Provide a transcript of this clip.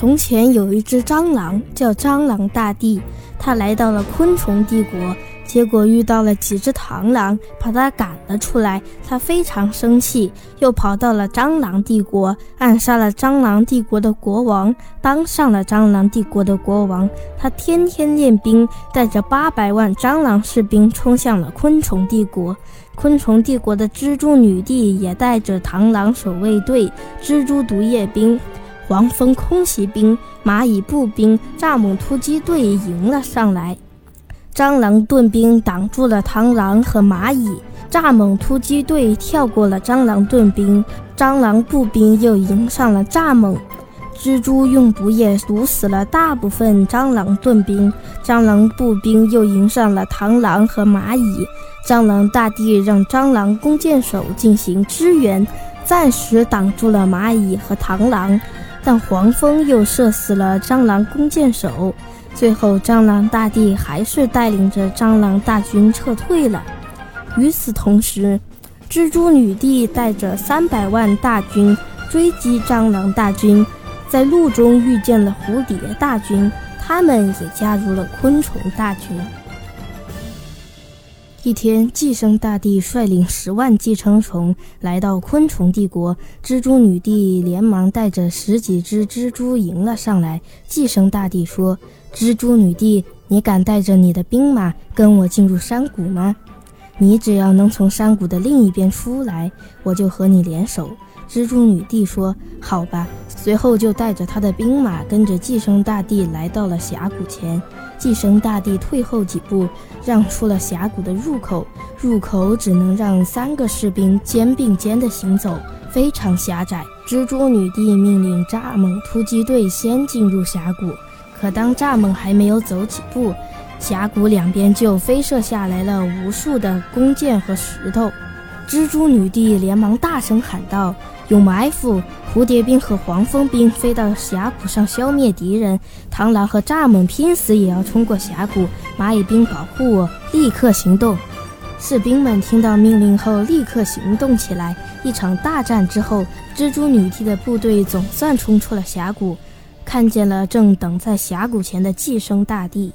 从前有一只蟑螂，叫蟑螂大帝。他来到了昆虫帝国，结果遇到了几只螳螂，把他赶了出来。他非常生气，又跑到了蟑螂帝国，暗杀了蟑螂帝国的国王，当上了蟑螂帝国的国王。他天天练兵，带着八百万蟑螂士兵冲向了昆虫帝国。昆虫帝国的蜘蛛女帝也带着螳螂守卫队、蜘蛛毒液兵。黄蜂空袭兵、蚂蚁步兵、蚱蜢突击队迎了上来，蟑螂盾兵挡住了螳螂和蚂蚁，蚱蜢突击队跳过了蟑螂盾兵，蟑螂步兵又迎上了蚱蜢，蜘蛛用毒液毒死了大部分蟑螂盾兵，蟑螂步兵又迎上了螳螂和蚂蚁，蟑螂大帝让蟑螂弓箭手进行支援，暂时挡住了蚂蚁和螳螂。但黄蜂又射死了蟑螂弓箭手，最后蟑螂大帝还是带领着蟑螂大军撤退了。与此同时，蜘蛛女帝带着三百万大军追击蟑螂大军，在路中遇见了蝴蝶大军，他们也加入了昆虫大军。一天，寄生大帝率领十万寄生虫来到昆虫帝国，蜘蛛女帝连忙带着十几只蜘蛛迎了上来。寄生大帝说：“蜘蛛女帝，你敢带着你的兵马跟我进入山谷吗？你只要能从山谷的另一边出来，我就和你联手。”蜘蛛女帝说：“好吧。”随后就带着他的兵马跟着寄生大帝来到了峡谷前。寄生大帝退后几步，让出了峡谷的入口。入口只能让三个士兵肩并肩地行走，非常狭窄。蜘蛛女帝命令蚱蜢突击队先进入峡谷，可当蚱蜢还没有走几步，峡谷两边就飞射下来了无数的弓箭和石头。蜘蛛女帝连忙大声喊道。有埋伏，蝴蝶兵和黄蜂兵飞到峡谷上消灭敌人，螳螂和蚱蜢拼死也要冲过峡谷。蚂蚁兵保护我，立刻行动！士兵们听到命令后立刻行动起来。一场大战之后，蜘蛛女帝的部队总算冲出了峡谷，看见了正等在峡谷前的寄生大帝。